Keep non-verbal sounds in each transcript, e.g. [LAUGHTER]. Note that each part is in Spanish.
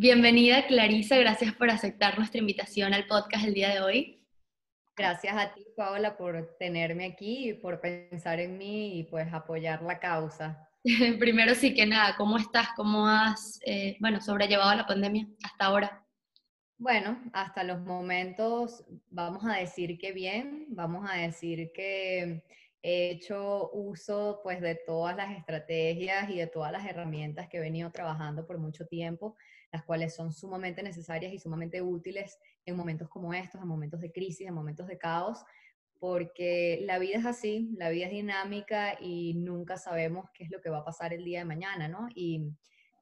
Bienvenida Clarisa, gracias por aceptar nuestra invitación al podcast el día de hoy. Gracias a ti, Paola, por tenerme aquí y por pensar en mí y pues apoyar la causa. [LAUGHS] Primero sí que nada, ¿cómo estás? ¿Cómo has, eh, bueno, sobrellevado la pandemia hasta ahora? Bueno, hasta los momentos vamos a decir que bien, vamos a decir que he hecho uso pues de todas las estrategias y de todas las herramientas que he venido trabajando por mucho tiempo, las cuales son sumamente necesarias y sumamente útiles en momentos como estos, en momentos de crisis, en momentos de caos, porque la vida es así, la vida es dinámica y nunca sabemos qué es lo que va a pasar el día de mañana, ¿no? Y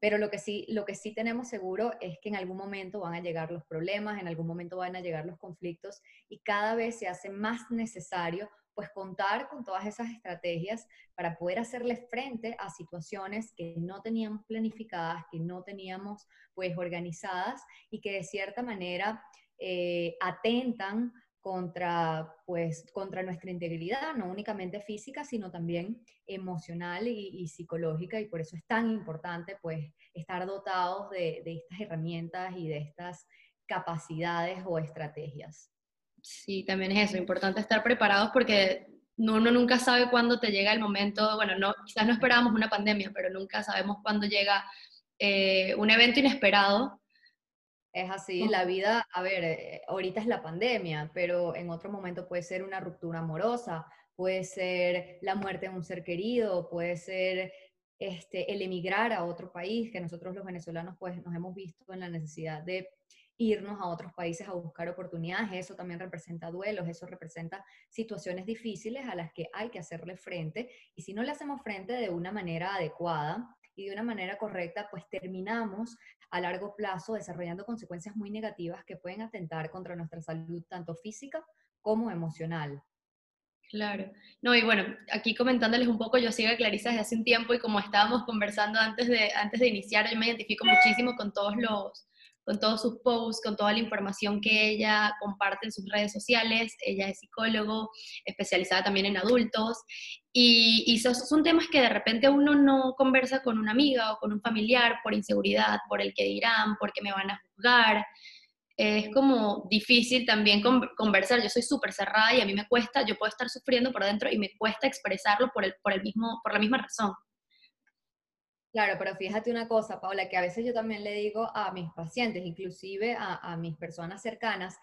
pero lo que, sí, lo que sí tenemos seguro es que en algún momento van a llegar los problemas, en algún momento van a llegar los conflictos y cada vez se hace más necesario pues contar con todas esas estrategias para poder hacerle frente a situaciones que no teníamos planificadas, que no teníamos pues organizadas y que de cierta manera eh, atentan contra, pues, contra nuestra integridad, no únicamente física, sino también emocional y, psicológica, y por eso es tan importante, pues, estar dotados de, de estas herramientas y de estas capacidades o estrategias. Sí, también es eso, importante estar preparados porque uno nunca sabe cuándo te llega el momento, bueno, no, quizás no esperábamos una pandemia, pero nunca sabemos cuándo llega eh, un evento inesperado. Es así, la vida, a ver, eh, ahorita es la pandemia, pero en otro momento puede ser una ruptura amorosa, puede ser la muerte de un ser querido, puede ser este, el emigrar a otro país, que nosotros los venezolanos pues nos hemos visto en la necesidad de irnos a otros países a buscar oportunidades, eso también representa duelos, eso representa situaciones difíciles a las que hay que hacerle frente y si no le hacemos frente de una manera adecuada, y de una manera correcta, pues terminamos a largo plazo desarrollando consecuencias muy negativas que pueden atentar contra nuestra salud, tanto física como emocional. Claro. No, y bueno, aquí comentándoles un poco, yo sigo a Clarisa desde hace un tiempo y como estábamos conversando antes de, antes de iniciar, yo me identifico muchísimo con todos los, con todos sus posts, con toda la información que ella comparte en sus redes sociales. Ella es psicólogo, especializada también en adultos. Y, esos son temas que de repente uno no conversa con una amiga o con un familiar por inseguridad, por el que dirán, porque me van a juzgar. Es como difícil también conversar. Yo soy súper cerrada y a mí me cuesta, yo puedo estar sufriendo por dentro y me cuesta expresarlo por, el, por, el mismo, por la misma razón. Claro, pero fíjate una cosa, Paula, que a veces yo también le digo a mis pacientes, inclusive a, mis personas cercanas,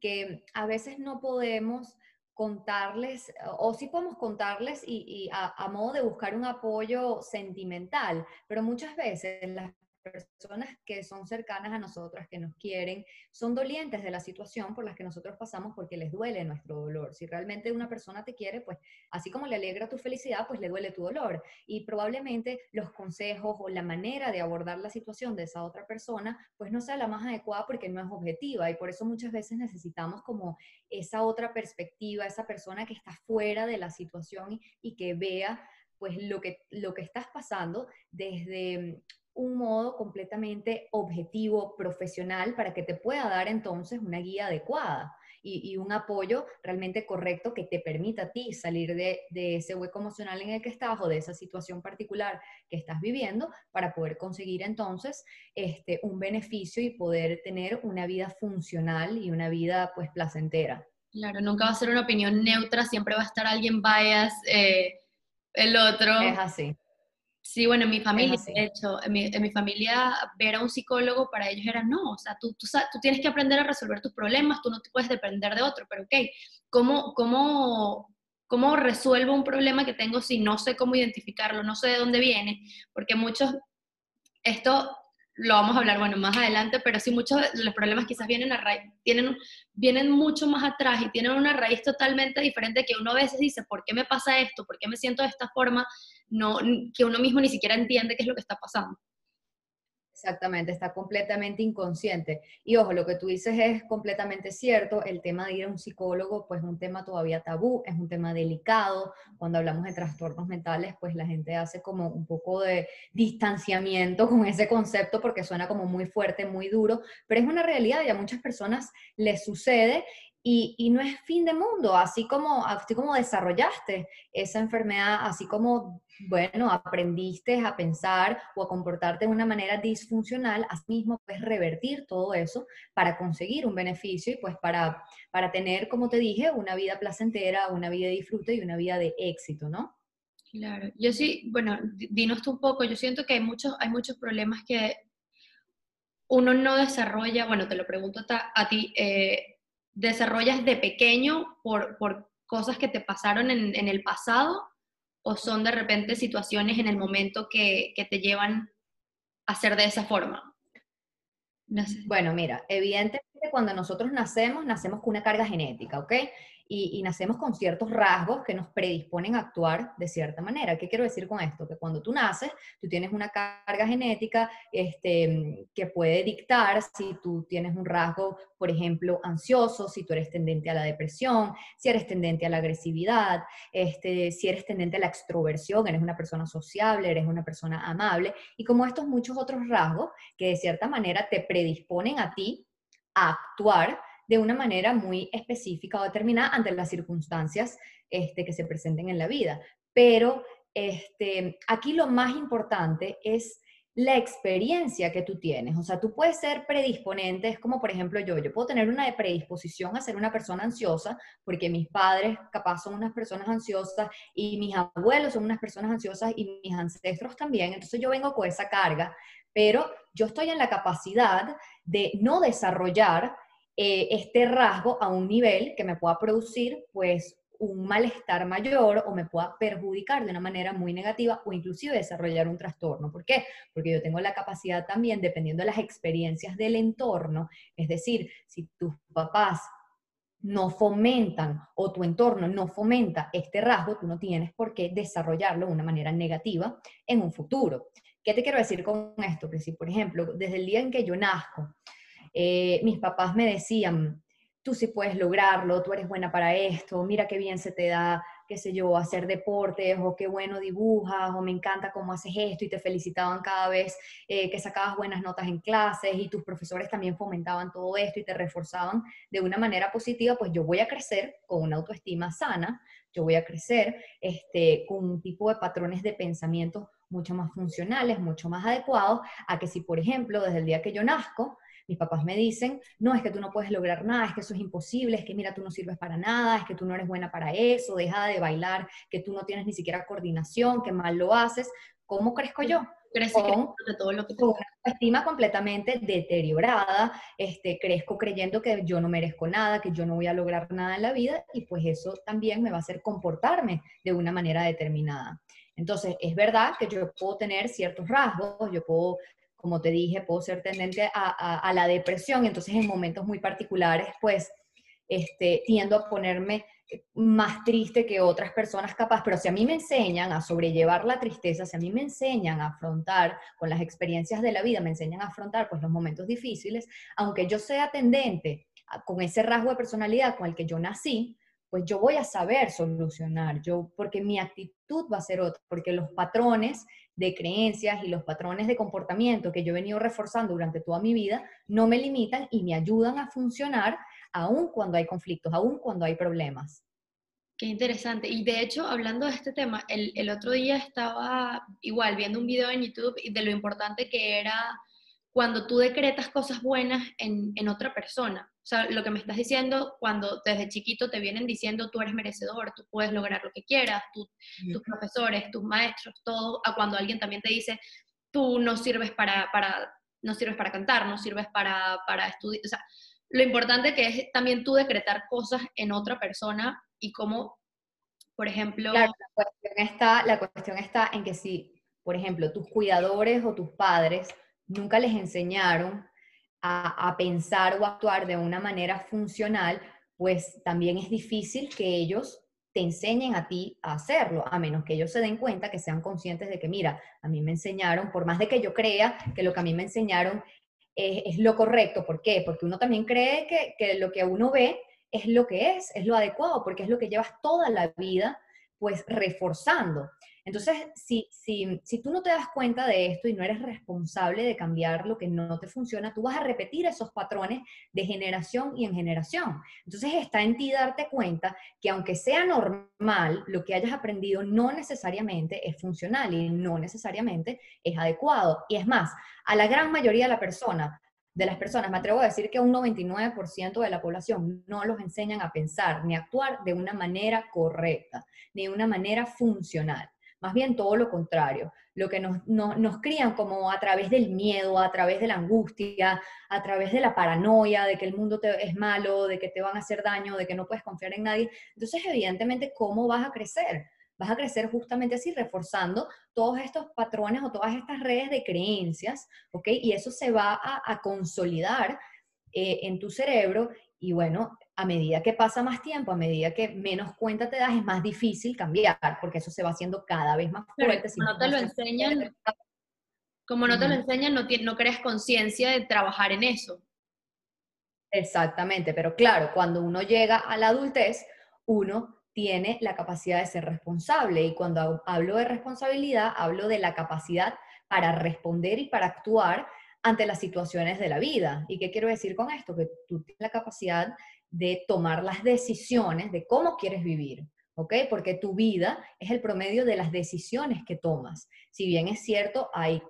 que a veces no podemos contarles, o sí podemos contarles y, a, a, modo de buscar un apoyo sentimental, pero muchas veces las personas que son cercanas a nosotras, que nos quieren, son dolientes de la situación por las que nosotros pasamos porque les duele nuestro dolor. Si realmente una persona te quiere, pues así como le alegra tu felicidad, pues le duele tu dolor. Y probablemente los consejos o la manera de abordar la situación de esa otra persona, pues no sea la más adecuada porque no es objetiva. Y por eso muchas veces necesitamos como esa otra perspectiva, esa persona que está fuera de la situación y, que vea pues lo que, lo que estás pasando desde un modo completamente objetivo, profesional, para que te pueda dar entonces una guía adecuada y, un apoyo realmente correcto que te permita a ti salir de, ese hueco emocional en el que estás o de esa situación particular que estás viviendo para poder conseguir entonces este, un beneficio y poder tener una vida funcional y una vida pues placentera. Claro, nunca va a ser una opinión neutra, siempre va a estar alguien bias, eh, el otro. Es así. Sí, bueno, en mi familia, de hecho, en mi, familia ver a un psicólogo para ellos era no, o sea, tú, tú, tú, tienes que aprender a resolver tus problemas, tú no te puedes depender de otro, pero ok, ¿cómo, cómo, cómo resuelvo un problema que tengo si no sé cómo identificarlo, no sé de dónde viene? Porque muchos, esto lo vamos a hablar, bueno, más adelante, pero sí muchos de los problemas quizás vienen, a raíz, tienen, vienen mucho más atrás y tienen una raíz totalmente diferente que uno a veces dice, ¿por qué me pasa esto? ¿Por qué me siento de esta forma? No, que uno mismo ni siquiera entiende qué es lo que está pasando. Exactamente, está completamente inconsciente. Y ojo, lo que tú dices es completamente cierto. El tema de ir a un psicólogo, pues es un tema todavía tabú, es un tema delicado. Cuando hablamos de trastornos mentales, pues la gente hace como un poco de distanciamiento con ese concepto porque suena como muy fuerte, muy duro, pero es una realidad y a muchas personas les sucede y, no es fin de mundo, así como, así como desarrollaste esa enfermedad, así como, bueno, aprendiste a pensar o a comportarte de una manera disfuncional, así mismo puedes revertir todo eso para conseguir un beneficio y pues para, para tener, como te dije, una vida placentera, una vida de disfrute y una vida de éxito, ¿no? Claro, yo sí, bueno, dinos tú un poco, yo siento que hay muchos, hay muchos problemas que uno no desarrolla, bueno, te lo pregunto a, ti, eh, desarrollas de pequeño por, por cosas que te pasaron en, en, el pasado o son de repente situaciones en el momento que, que te llevan a ser de esa forma? Bueno, mira, evidentemente cuando nosotros nacemos, nacemos con una carga genética, ¿ok? Y, nacemos con ciertos rasgos que nos predisponen a actuar de cierta manera. ¿Qué quiero decir con esto? Que cuando tú naces, tú tienes una carga genética este, que puede dictar si tú tienes un rasgo, por ejemplo, ansioso, si tú eres tendente a la depresión, si eres tendente a la agresividad, este, si eres tendente a la extroversión, eres una persona sociable, eres una persona amable, y como estos muchos otros rasgos que de cierta manera te predisponen a ti a actuar de una manera muy específica o determinada ante las circunstancias este, que se presenten en la vida. Pero este, aquí lo más importante es la experiencia que tú tienes. O sea, tú puedes ser predisponente, es como por ejemplo yo, yo puedo tener una predisposición a ser una persona ansiosa, porque mis padres capaz son unas personas ansiosas y mis abuelos son unas personas ansiosas y mis ancestros también. Entonces yo vengo con esa carga, pero yo estoy en la capacidad de no desarrollar eh, este rasgo a un nivel que me pueda producir pues un malestar mayor o me pueda perjudicar de una manera muy negativa o inclusive desarrollar un trastorno. ¿Por qué? Porque yo tengo la capacidad también, dependiendo de las experiencias del entorno, es decir, si tus papás no fomentan o tu entorno no fomenta este rasgo, tú no tienes por qué desarrollarlo de una manera negativa en un futuro. ¿Qué te quiero decir con esto? Que si, por ejemplo, desde el día en que yo nazco, eh, mis papás me decían, tú sí puedes lograrlo, tú eres buena para esto, mira qué bien se te da, qué sé yo, hacer deportes, o qué bueno dibujas, o me encanta cómo haces esto, y te felicitaban cada vez eh, que sacabas buenas notas en clases, y tus profesores también fomentaban todo esto y te reforzaban de una manera positiva, pues yo voy a crecer con una autoestima sana, yo voy a crecer este, con un tipo de patrones de pensamiento mucho más funcionales, mucho más adecuados, a que si, por ejemplo, desde el día que yo nazco, mis papás me dicen, no, es que tú no puedes lograr nada, es que eso es imposible, es que mira, tú no sirves para nada, es que tú no eres buena para eso, deja de bailar, que tú no tienes ni siquiera coordinación, que mal lo haces. ¿Cómo crezco yo? Crece con, todo lo que con una estima completamente deteriorada, este, crezco creyendo que yo no merezco nada, que yo no voy a lograr nada en la vida y pues eso también me va a hacer comportarme de una manera determinada. Entonces, es verdad que yo puedo tener ciertos rasgos, yo puedo como te dije, puedo ser tendente a, la depresión, entonces en momentos muy particulares, pues, este, tiendo a ponerme más triste que otras personas capaz, pero si a mí me enseñan a sobrellevar la tristeza, si a mí me enseñan a afrontar con las experiencias de la vida, me enseñan a afrontar pues los momentos difíciles, aunque yo sea tendente con ese rasgo de personalidad con el que yo nací, pues yo voy a saber solucionar, yo, porque mi actitud va a ser otra, porque los patrones de creencias y los patrones de comportamiento que yo he venido reforzando durante toda mi vida no me limitan y me ayudan a funcionar aún cuando hay conflictos, aún cuando hay problemas. Qué interesante. Y de hecho, hablando de este tema, el, el otro día estaba igual viendo un video en YouTube de lo importante que era cuando tú decretas cosas buenas en, en otra persona. O sea, lo que me estás diciendo, cuando desde chiquito te vienen diciendo tú eres merecedor, tú puedes lograr lo que quieras, tus profesores, tus maestros, todo, a cuando alguien también te dice tú no sirves para, para, no sirves para cantar, no sirves para, para estudiar. O sea, lo importante que es también tú decretar cosas en otra persona y cómo, por ejemplo... Claro, la cuestión está, la cuestión está en que si, por ejemplo, tus cuidadores o tus padres nunca les enseñaron a, pensar o actuar de una manera funcional, pues también es difícil que ellos te enseñen a ti a hacerlo, a menos que ellos se den cuenta, que sean conscientes de que, mira, a mí me enseñaron, por más de que yo crea que lo que a mí me enseñaron es, lo correcto, ¿por qué? Porque uno también cree que, que, lo que uno ve es lo que es, es lo adecuado, porque es lo que llevas toda la vida pues reforzando. Entonces, si, si, si tú no te das cuenta de esto y no eres responsable de cambiar lo que no te funciona, tú vas a repetir esos patrones de generación y en generación. Entonces, está en ti darte cuenta que aunque sea normal, lo que hayas aprendido no necesariamente es funcional y no necesariamente es adecuado. Y es más, a la gran mayoría de la persona de las personas, me atrevo a decir que un 99% de la población no los enseñan a pensar ni actuar de una manera correcta, ni de una manera funcional. Más bien todo lo contrario, lo que nos, nos crían como a través del miedo, a través de la angustia, a través de la paranoia, de que el mundo te, es malo, de que te van a hacer daño, de que no puedes confiar en nadie. Entonces, evidentemente, ¿cómo vas a crecer? Vas a crecer justamente así, reforzando todos estos patrones o todas estas redes de creencias, ¿ok? Y eso se va a, consolidar eh, en tu cerebro y bueno, a medida que pasa más tiempo, a medida que menos cuenta te das, es más difícil cambiar, porque eso se va haciendo cada vez más fuerte. Como no te lo enseñan, como no te lo enseñan, no, no creas conciencia de trabajar en eso. Exactamente, pero claro, cuando uno llega a la adultez, uno tiene la capacidad de ser responsable. Y cuando hablo de responsabilidad, hablo de la capacidad para responder y para actuar ante las situaciones de la vida. ¿Y qué quiero decir con esto? Que tú tienes la capacidad de tomar las decisiones de cómo quieres vivir. ¿ok? Porque tu vida es el promedio de las decisiones que tomas. Si bien es cierto, hay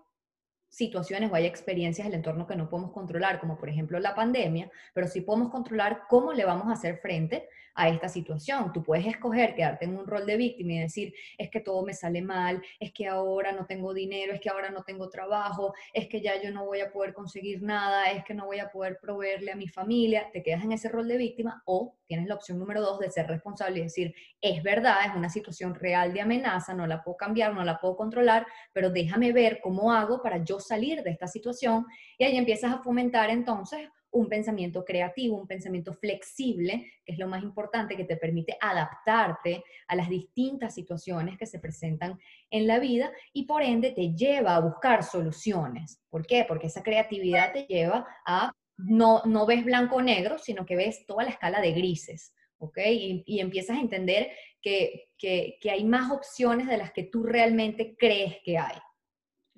situaciones o hay experiencias del entorno que no podemos controlar, como por ejemplo la pandemia, pero sí podemos controlar cómo le vamos a hacer frente a esta situación. Tú puedes escoger quedarte en un rol de víctima y decir, es que todo me sale mal, es que ahora no tengo dinero, es que ahora no tengo trabajo, es que ya yo no voy a poder conseguir nada, es que no voy a poder proveerle a mi familia. Te quedas en ese rol de víctima o tienes la opción número dos de ser responsable y decir, es verdad, es una situación real de amenaza, no la puedo cambiar, no la puedo controlar, pero déjame ver cómo hago para yo salir de esta situación. Y ahí empiezas a fomentar entonces un pensamiento creativo, un pensamiento flexible, que es lo más importante, que te permite adaptarte a las distintas situaciones que se presentan en la vida y por ende te lleva a buscar soluciones. ¿Por qué? Porque esa creatividad te lleva a no, no ves blanco o negro, sino que ves toda la escala de grises. ¿ok? Y, empiezas a entender que, que, hay más opciones de las que tú realmente crees que hay.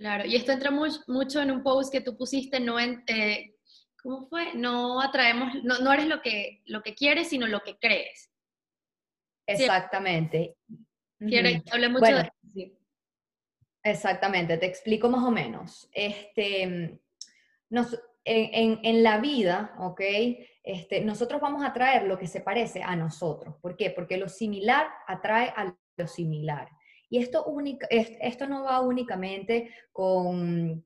Claro, y esto entra mucho en un post que tú pusiste, no en, eh, ¿cómo fue? No atraemos, no, no eres lo que, lo que quieres, sino lo que crees. Exactamente. Quiero, hablé mucho de sí. Exactamente, te explico más o menos. Este, nos, en, en, la vida, ¿ok? Este, nosotros vamos a traer lo que se parece a nosotros. ¿Por qué? Porque lo similar atrae a lo similar. Y esto, esto no va únicamente con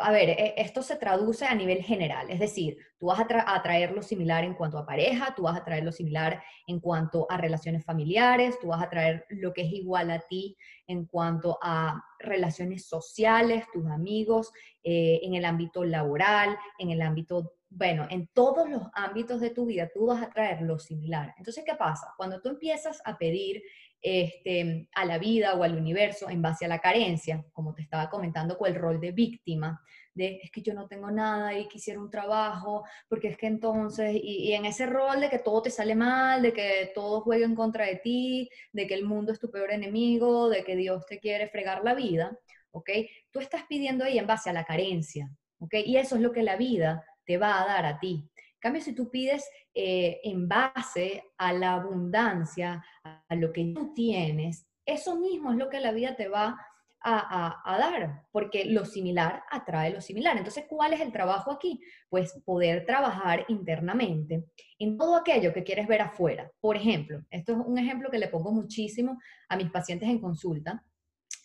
a ver, e, esto se traduce a nivel general, es decir, tú vas a, traer lo similar en cuanto a pareja, tú vas a traer lo similar en cuanto a relaciones familiares, tú vas a traer lo que es igual a ti en cuanto a relaciones sociales, tus amigos, eh, en el ámbito laboral, en el ámbito, bueno, en todos los ámbitos de tu vida, tú vas a traer lo similar. Entonces, ¿qué pasa? Cuando tú empiezas a pedir este, a la vida o al universo en base a la carencia, como te estaba comentando con el rol de víctima, de es que yo no tengo nada y quisiera un trabajo, porque es que entonces, y, en ese rol de que todo te sale mal, de que todo juega en contra de ti, de que el mundo es tu peor enemigo, de que Dios te quiere fregar la vida, ¿ok? Tú estás pidiendo ahí en base a la carencia, ¿ok? Y eso es lo que la vida te va a dar a ti cambio, si tú pides eh, en base a la abundancia, a lo que tú tienes, eso mismo es lo que la vida te va a, a, dar, porque lo similar atrae lo similar. Entonces, ¿cuál es el trabajo aquí? Pues poder trabajar internamente en todo aquello que quieres ver afuera. Por ejemplo, esto es un ejemplo que le pongo muchísimo a mis pacientes en consulta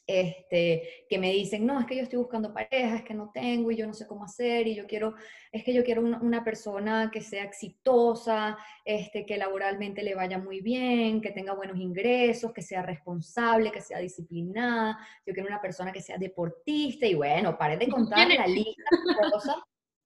este, que me dicen, no, es que yo estoy buscando pareja, es que no tengo y yo no sé cómo hacer y yo quiero, es que yo quiero una, persona que sea exitosa, este, que laboralmente le vaya muy bien, que tenga buenos ingresos, que sea responsable, que sea disciplinada, yo quiero una persona que sea deportista y bueno, pare de contar la lista de cosas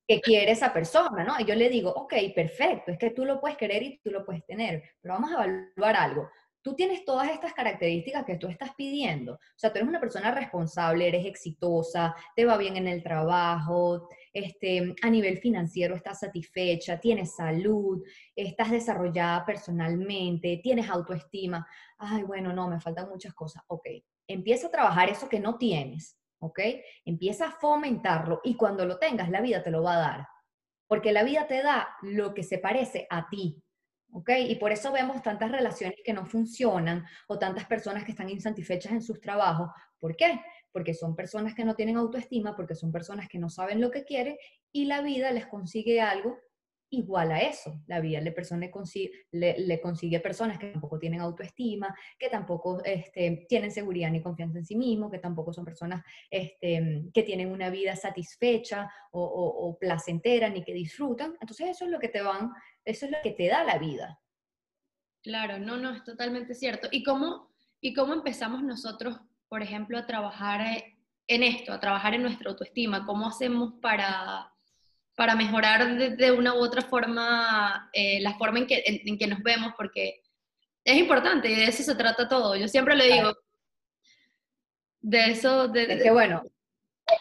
que quiere esa persona, ¿no? Y yo le digo, ok, perfecto, es que tú lo puedes querer y tú lo puedes tener, pero vamos a evaluar algo tú tienes todas estas características que tú estás pidiendo. O sea, tú eres una persona responsable, eres exitosa, te va bien en el trabajo, este, a nivel financiero estás satisfecha, tienes salud, estás desarrollada personalmente, tienes autoestima. Ay, bueno, no, me faltan muchas cosas. Ok, empieza a trabajar eso que no tienes, ¿ok? Empieza a fomentarlo y cuando lo tengas, la vida te lo va a dar. Porque la vida te da lo que se parece a ti, ¿ok? Y por eso vemos tantas relaciones que no funcionan o tantas personas que están insatisfechas en sus trabajos. ¿Por qué? Porque son personas que no tienen autoestima, porque son personas que no saben lo que quieren y la vida les consigue algo igual a eso. La vida le, consigue, le, consigue personas que tampoco tienen autoestima, que tampoco este, tienen seguridad ni confianza en sí mismos, que tampoco son personas este, que tienen una vida satisfecha o, o, placentera ni que disfrutan. Entonces eso es lo que te van, eso es lo que te da la vida. Claro, no, no, es totalmente cierto. ¿Y cómo, y cómo empezamos nosotros, por ejemplo, a trabajar eh, en esto, a trabajar en nuestra autoestima? ¿Cómo hacemos para para mejorar de, una u otra forma eh, la forma en que, en, que nos vemos, porque es importante y de eso se trata todo. Yo siempre le digo, de eso... De, es que bueno,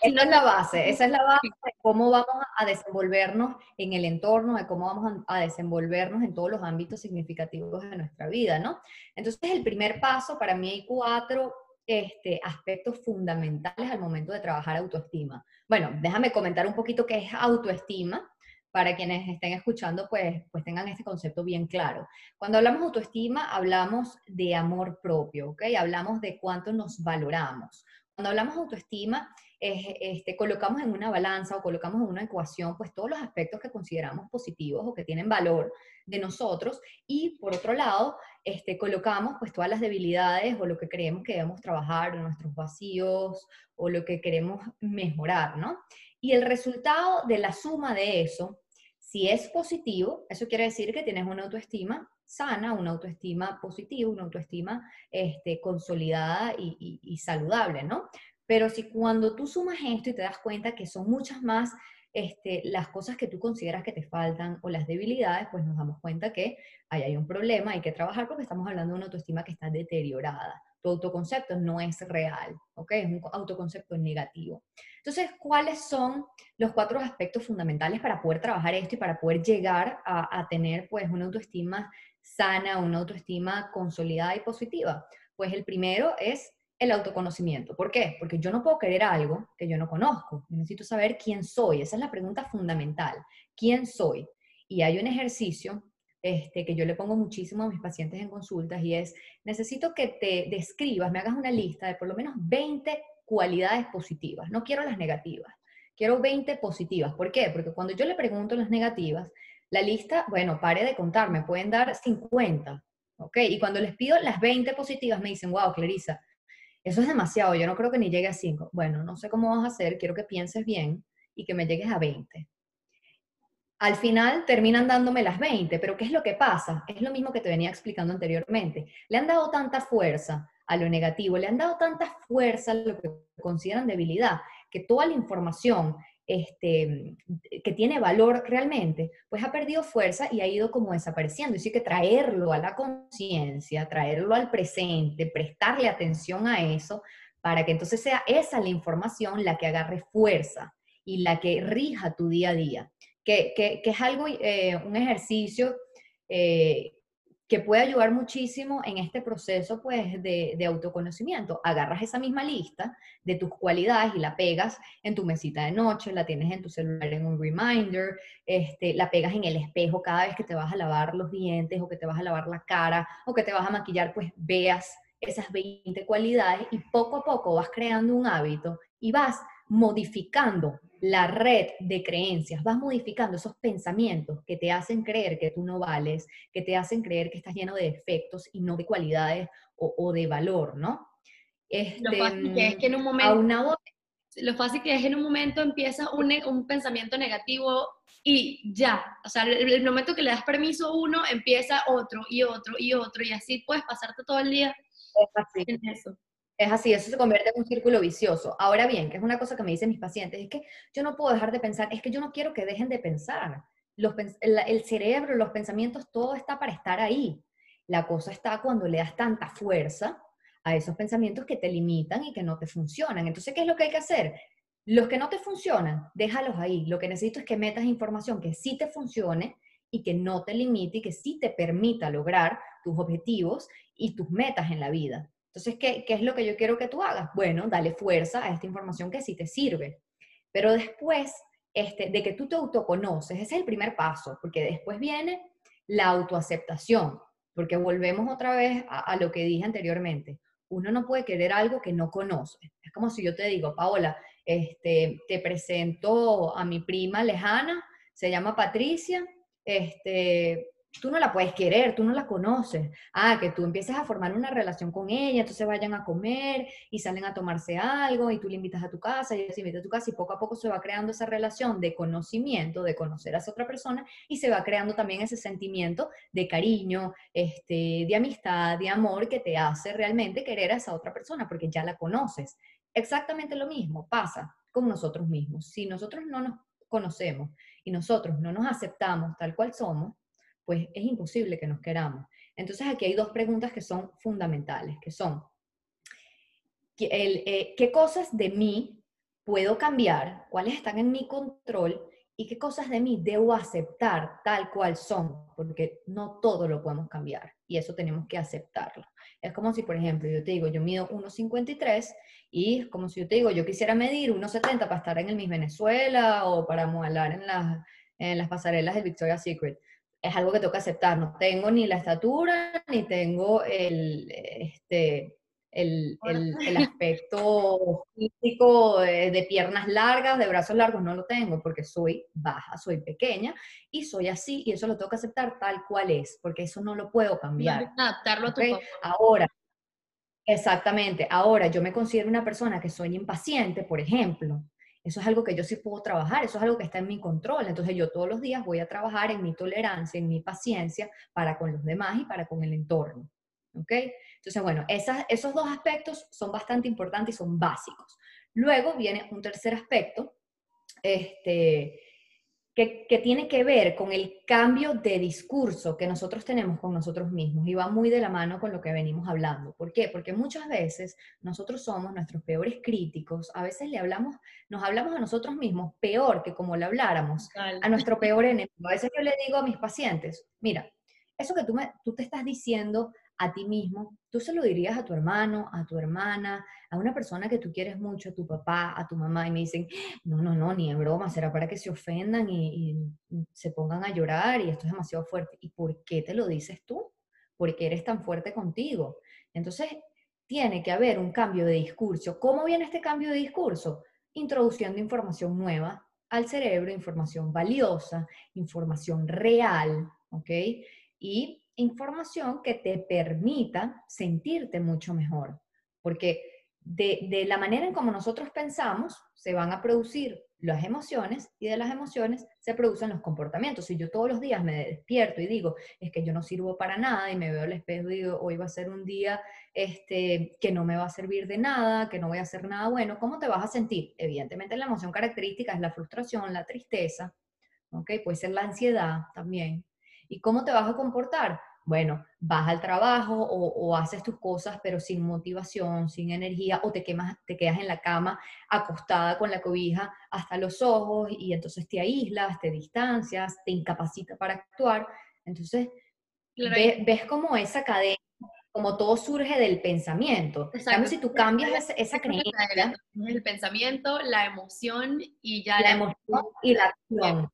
esa es la base, esa es la base de cómo vamos a desenvolvernos en el entorno, de cómo vamos a desenvolvernos en todos los ámbitos significativos de nuestra vida, ¿no? Entonces, el primer paso, para mí hay cuatro este, aspectos fundamentales al momento de trabajar autoestima. Bueno, déjame comentar un poquito qué es autoestima para quienes estén escuchando, pues, pues tengan este concepto bien claro. Cuando hablamos de autoestima, hablamos de amor propio, ¿ok? Hablamos de cuánto nos valoramos. Cuando hablamos de autoestima, este, colocamos en una balanza o colocamos en una ecuación, pues todos los aspectos que consideramos positivos o que tienen valor de nosotros y por otro lado, este, colocamos pues todas las debilidades o lo que creemos que debemos trabajar o nuestros vacíos o lo que queremos mejorar, ¿no? Y el resultado de la suma de eso, si es positivo, eso quiere decir que tienes una autoestima sana, una autoestima positiva, una autoestima este, consolidada y, saludable, ¿no? Pero si cuando tú sumas esto y te das cuenta que son muchas más este, las cosas que tú consideras que te faltan o las debilidades, pues nos damos cuenta que ahí hay un problema, hay que trabajar porque estamos hablando de una autoestima que está deteriorada. Tu autoconcepto no es real, ¿ok? Es un autoconcepto negativo. Entonces, ¿cuáles son los cuatro aspectos fundamentales para poder trabajar esto y para poder llegar a, a tener pues una autoestima sana, una autoestima consolidada y positiva? Pues el primero es el autoconocimiento. ¿Por qué? Porque yo no puedo querer algo que yo no conozco. necesito saber quién soy. Esa es la pregunta fundamental. ¿Quién soy? Y hay un ejercicio este, que yo le pongo muchísimo a mis pacientes en consultas y es, necesito que te describas, me hagas una lista de por lo menos 20 cualidades positivas. No quiero las negativas. Quiero 20 positivas. ¿Por qué? Porque cuando yo le pregunto las negativas, la lista, bueno, pare de contar, me pueden dar 50, ¿ok? Y cuando les pido las 20 positivas, me dicen, wow, Clarisa, eso es demasiado, yo no creo que ni llegue a 5. Bueno, no sé cómo vas a hacer, quiero que pienses bien y que me llegues a 20. Al final terminan dándome las 20, pero ¿qué es lo que pasa? Es lo mismo que te venía explicando anteriormente. Le han dado tanta fuerza a lo negativo, le han dado tanta fuerza a lo que consideran debilidad, que toda la información este, que tiene valor realmente, pues ha perdido fuerza y ha ido como desapareciendo. Y sí que traerlo a la conciencia, traerlo al presente, prestarle atención a eso, para que entonces sea esa la información la que agarre fuerza y la que rija tu día a día. Que, que, es algo, eh, un ejercicio eh, que puede ayudar muchísimo en este proceso pues, de, autoconocimiento. Agarras esa misma lista de tus cualidades y la pegas en tu mesita de noche, la tienes en tu celular en un reminder, este, la pegas en el espejo cada vez que te vas a lavar los dientes o que te vas a lavar la cara o que te vas a maquillar, pues veas esas 20 cualidades y poco a poco vas creando un hábito y vas modificando la red de creencias, vas modificando esos pensamientos que te hacen creer que tú no vales, que te hacen creer que estás lleno de defectos y no de cualidades o, de valor, ¿no? lo fácil que es que en un momento... Lo fácil que es en un momento empieza un, un pensamiento negativo y ya, o sea, el, el, momento que le das permiso a uno, empieza otro y otro y otro, y así puedes pasarte todo el día en eso. Es así, eso se convierte en un círculo vicioso. Ahora bien, que es una cosa que me dicen mis pacientes, es que yo no puedo dejar de pensar, es que yo no quiero que dejen de pensar. el, cerebro, los pensamientos, todo está para estar ahí. La cosa está cuando le das tanta fuerza a esos pensamientos que te limitan y que no te funcionan. Entonces, ¿qué es lo que hay que hacer? Los que no te funcionan, déjalos ahí. Lo que necesito es que metas información que sí te funcione y que no te limite y que sí te permita lograr tus objetivos y tus metas en la vida. Entonces, ¿qué, ¿qué es lo que yo quiero que tú hagas? Bueno, dale fuerza a esta información que sí te sirve. Pero después este, de que tú te autoconoces, ese es el primer paso, porque después viene la autoaceptación, porque volvemos otra vez a, lo que dije anteriormente. Uno no puede querer algo que no conoce. Es como si yo te digo, Paola, este, te presento a mi prima lejana, se llama Patricia, este, tú no la puedes querer, tú no la conoces. Ah, que tú empieces a formar una relación con ella, entonces vayan a comer y salen a tomarse algo y tú le invitas a tu casa y ella se invita a tu casa y poco a poco se va creando esa relación de conocimiento, de conocer a esa otra persona y se va creando también ese sentimiento de cariño, este, de amistad, de amor que te hace realmente querer a esa otra persona porque ya la conoces. Exactamente lo mismo pasa con nosotros mismos. Si nosotros no nos conocemos y nosotros no nos aceptamos tal cual somos, pues es imposible que nos queramos. Entonces aquí hay dos preguntas que son fundamentales, que son, eh, ¿qué cosas de mí puedo cambiar? ¿Cuáles están en mi control? ¿Y qué cosas de mí debo aceptar tal cual son? Porque no todo lo podemos cambiar y eso tenemos que aceptarlo. Es como si, por ejemplo, yo te digo, yo mido 1,53 y es como si yo te digo, yo quisiera medir 1,70 para estar en el Miss Venezuela o para modelar en, en las pasarelas del Victoria's Secret es algo que tengo que aceptar. No tengo ni la estatura, ni tengo el, este, el, el, [LAUGHS] aspecto físico de, piernas largas, de brazos largos, no lo tengo porque soy baja, soy pequeña y soy así y eso lo tengo que aceptar tal cual es, porque eso no lo puedo cambiar. Adaptarlo a tu Ahora, exactamente, ahora yo me considero una persona que soy impaciente, por ejemplo, eso es algo que yo sí puedo trabajar, eso es algo que está en mi control. Entonces yo todos los días voy a trabajar en mi tolerancia, en mi paciencia para con los demás y para con el entorno. ¿Ok? Entonces, bueno, esos dos aspectos son bastante importantes y son básicos. Luego viene un tercer aspecto, este, que, tiene que ver con el cambio de discurso que nosotros tenemos con nosotros mismos y va muy de la mano con lo que venimos hablando. ¿Por qué? Porque muchas veces nosotros somos nuestros peores críticos, a veces le hablamos, nos hablamos a nosotros mismos peor que como le habláramos a nuestro peor enemigo. A veces yo le digo a mis pacientes, mira, eso que tú, me, tú te estás diciendo a ti mismo, tú se lo dirías a tu hermano, a tu hermana, a una persona que tú quieres mucho, a tu papá, a tu mamá, y me dicen, no, no, no, ni en broma, será para que se ofendan y, se pongan a llorar y esto es demasiado fuerte. ¿Y por qué te lo dices tú? Porque eres tan fuerte contigo. Entonces, tiene que haber un cambio de discurso. ¿Cómo viene este cambio de discurso? Introduciendo información nueva al cerebro, información valiosa, información real, ¿ok? Y información que te permita sentirte mucho mejor, porque de, la manera en como nosotros pensamos se van a producir las emociones y de las emociones se producen los comportamientos. Si yo todos los días me despierto y digo, es que yo no sirvo para nada y me veo al espejo y digo, hoy va a ser un día este, que no me va a servir de nada, que no voy a hacer nada bueno, ¿cómo te vas a sentir? Evidentemente la emoción característica es la frustración, la tristeza, ¿ok? Puede ser la ansiedad también. ¿Y cómo te vas a comportar? Bueno, vas al trabajo o, haces tus cosas pero sin motivación, sin energía, o te, quemas, te quedas en la cama acostada con la cobija hasta los ojos y entonces te aíslas, te distancias, te incapacita para actuar. Entonces, ves, como esa cadena, como todo surge del pensamiento. Exacto. si tú cambias esa, creencia... El pensamiento, la emoción y ya... La, emoción y la acción.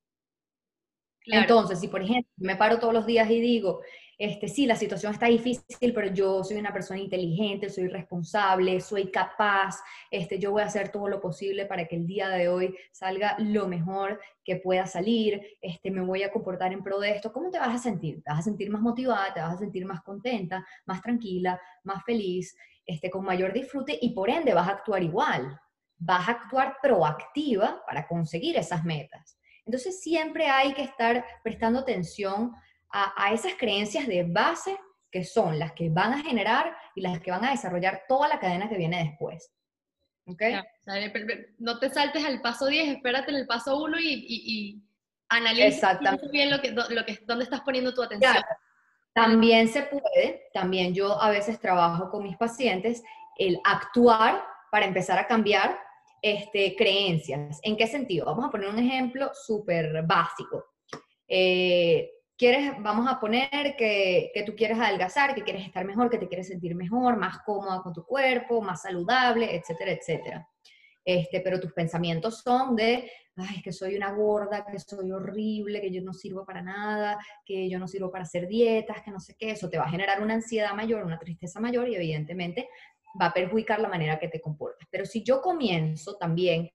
Entonces, si por ejemplo me paro todos los días y digo, este, sí, la situación está difícil, pero yo soy una persona inteligente, soy responsable, soy capaz, este, yo voy a hacer todo lo posible para que el día de hoy salga lo mejor que pueda salir, este, me voy a comportar en pro de esto. ¿Cómo te vas a sentir? Te vas a sentir más motivada, te vas a sentir más contenta, más tranquila, más feliz, este, con mayor disfrute y por ende vas a actuar igual. Vas a actuar proactiva para conseguir esas metas. Entonces siempre hay que estar prestando atención a, esas creencias de base que son las que van a generar y las que van a desarrollar toda la cadena que viene después. ¿Ok? no te saltes al paso 10, espérate en el paso 1 y, y, analiza bien lo que, lo que, dónde estás poniendo tu atención. También se puede, también yo a veces trabajo con mis pacientes, el actuar para empezar a cambiar este, creencias. ¿En qué sentido? Vamos a poner un ejemplo súper básico. Eh, quieres, vamos a poner que, que, tú quieres adelgazar, que quieres estar mejor, que te quieres sentir mejor, más cómoda con tu cuerpo, más saludable, etcétera, etcétera. Este, pero tus pensamientos son de, ay, que soy una gorda, que soy horrible, que yo no sirvo para nada, que yo no sirvo para hacer dietas, que no sé qué, eso te va a generar una ansiedad mayor, una tristeza mayor y evidentemente va a perjudicar la manera que te comportas. Pero si yo comienzo también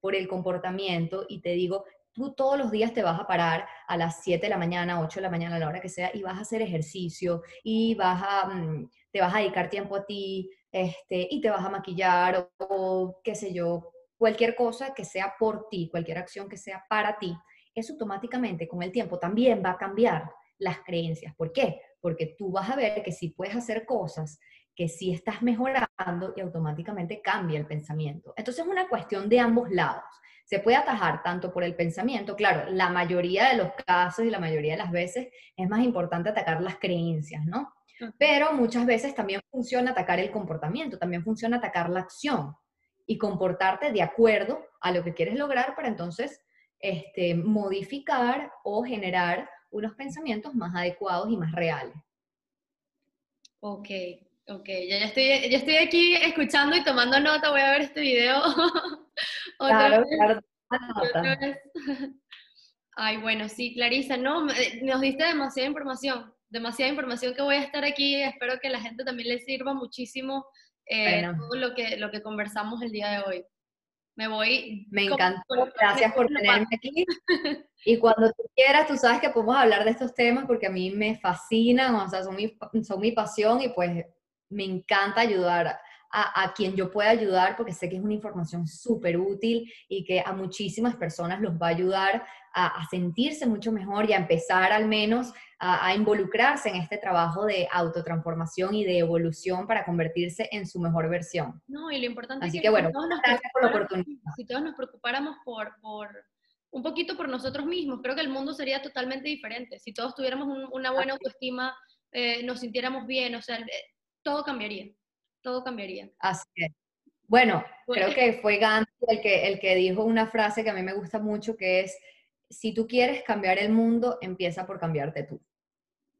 por el comportamiento y te digo, tú todos los días te vas a parar a las 7 de la mañana, 8 de la mañana, a la hora que sea, y vas a hacer ejercicio y vas a, mm, te vas a dedicar tiempo a ti, este, y te vas a maquillar o, qué sé yo, cualquier cosa que sea por ti, cualquier acción que sea para ti, eso automáticamente con el tiempo también va a cambiar las creencias. ¿Por qué? Porque tú vas a ver que si puedes hacer cosas que sí estás mejorando y automáticamente cambia el pensamiento. Entonces es una cuestión de ambos lados. Se puede atajar tanto por el pensamiento, claro, la mayoría de los casos y la mayoría de las veces es más importante atacar las creencias, ¿no? Pero muchas veces también funciona atacar el comportamiento, también funciona atacar la acción y comportarte de acuerdo a lo que quieres lograr para entonces este, modificar o generar unos pensamientos más adecuados y más reales. Ok, Ok, ya, ya, estoy, ya estoy aquí escuchando y tomando nota, voy a ver este video. [LAUGHS] claro, claro, [LAUGHS] Ay, bueno, sí, Clarisa, no, eh, nos diste demasiada información, demasiada información que voy a estar aquí, espero que a la gente también le sirva muchísimo eh, todo lo que, lo que conversamos el día de hoy. Me voy. Me encantó, gracias por tenerme aquí. Y cuando tú quieras, tú sabes que podemos hablar de estos temas porque a mí me fascinan, o sea, son mi, son mi pasión y pues me encanta ayudar a, quien yo pueda ayudar porque sé que es una información súper útil y que a muchísimas personas los va a ayudar a, sentirse mucho mejor y a empezar al menos a, involucrarse en este trabajo de autotransformación y de evolución para convertirse en su mejor versión. No, y lo importante es que, bueno, gracias por la oportunidad. Si todos nos preocupáramos por, por un poquito por nosotros mismos, creo que el mundo sería totalmente diferente. Si todos tuviéramos una buena autoestima, eh, nos sintiéramos bien, o sea, todo cambiaría, todo cambiaría. Así es. Bueno, creo que fue Gandhi el que, el que dijo una frase que a mí me gusta mucho, que es, si tú quieres cambiar el mundo, empieza por cambiarte tú.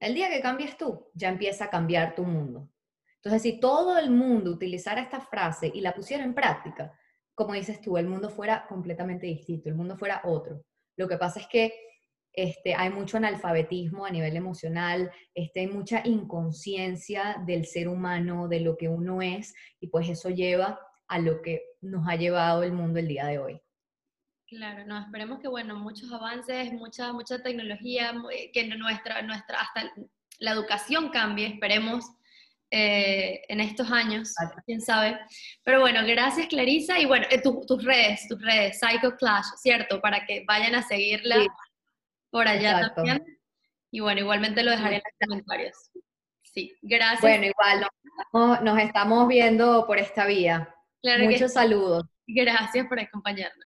El día que cambies tú, ya empieza a cambiar tu mundo. Entonces, si todo el mundo utilizara esta frase y la pusiera en práctica, como dices tú, el mundo fuera completamente distinto, el mundo fuera otro. Lo que pasa es que este, hay mucho analfabetismo a nivel emocional, este, hay mucha inconsciencia del ser humano, de lo que uno es, y pues eso lleva a lo que nos ha llevado el mundo el día de hoy. Claro, no, esperemos que, bueno, muchos avances, mucha, mucha tecnología, que nuestra, nuestra, hasta la educación cambie, esperemos, eh, en estos años, quién sabe. Pero bueno, gracias Clarisa, y bueno, eh, tus redes, tus redes, Psycho Clash, ¿cierto? Para que vayan a seguirla por allá también. Y bueno, igualmente lo dejaré en los comentarios. Sí, gracias. Bueno, igual nos, estamos viendo por esta vía. Muchos saludos. Gracias por acompañarnos.